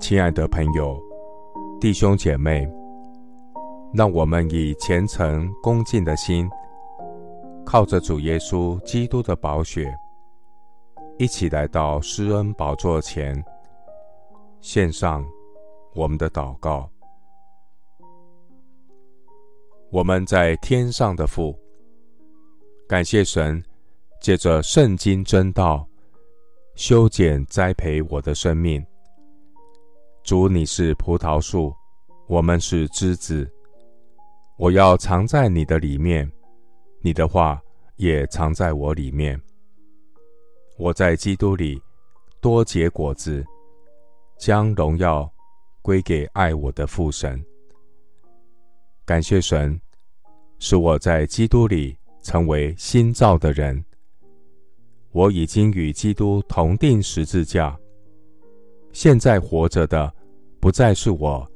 亲爱的朋友、弟兄姐妹，让我们以虔诚恭敬的心，靠着主耶稣基督的宝血，一起来到施恩宝座前，献上我们的祷告。我们在天上的父，感谢神，借着圣经真道，修剪栽培我的生命。主，你是葡萄树，我们是枝子。我要藏在你的里面，你的话也藏在我里面。我在基督里多结果子，将荣耀归给爱我的父神。感谢神，使我在基督里成为新造的人。我已经与基督同钉十字架，现在活着的不再是我，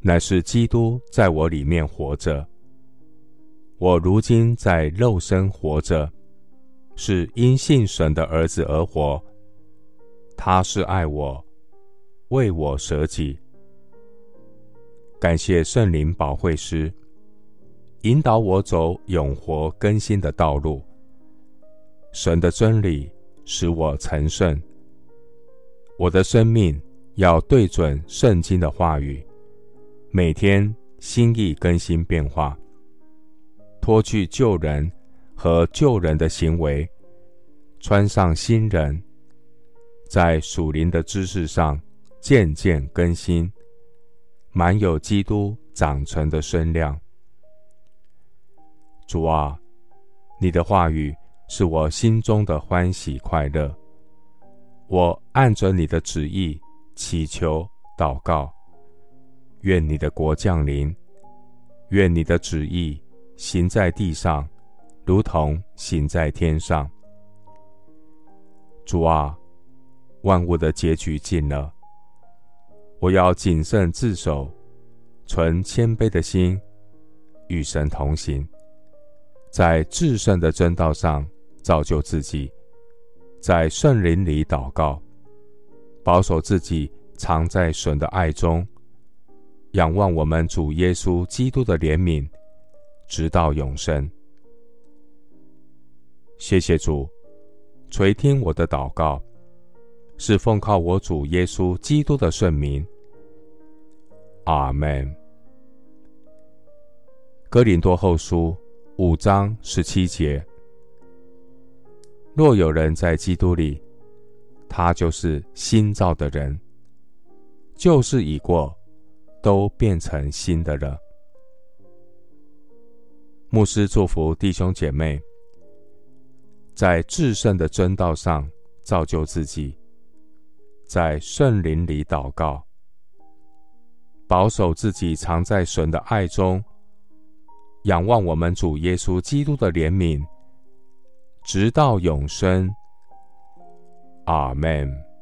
乃是基督在我里面活着。我如今在肉身活着，是因信神的儿子而活。他是爱我，为我舍己。感谢圣灵保惠师，引导我走永活更新的道路。神的真理使我成圣。我的生命要对准圣经的话语，每天心意更新变化，脱去旧人和旧人的行为，穿上新人，在属灵的知识上渐渐更新。满有基督长成的身量。主啊，你的话语是我心中的欢喜快乐。我按着你的旨意祈求祷告，愿你的国降临，愿你的旨意行在地上，如同行在天上。主啊，万物的结局近了。我要谨慎自守，存谦卑的心，与神同行，在至圣的真道上造就自己，在圣灵里祷告，保守自己藏在神的爱中，仰望我们主耶稣基督的怜悯，直到永生。谢谢主，垂听我的祷告，是奉靠我主耶稣基督的圣名。阿门。哥林多后书五章十七节：若有人在基督里，他就是新造的人，旧事已过，都变成新的了。牧师祝福弟兄姐妹，在至圣的真道上造就自己，在圣灵里祷告。保守自己，藏在神的爱中，仰望我们主耶稣基督的怜悯，直到永生。阿门。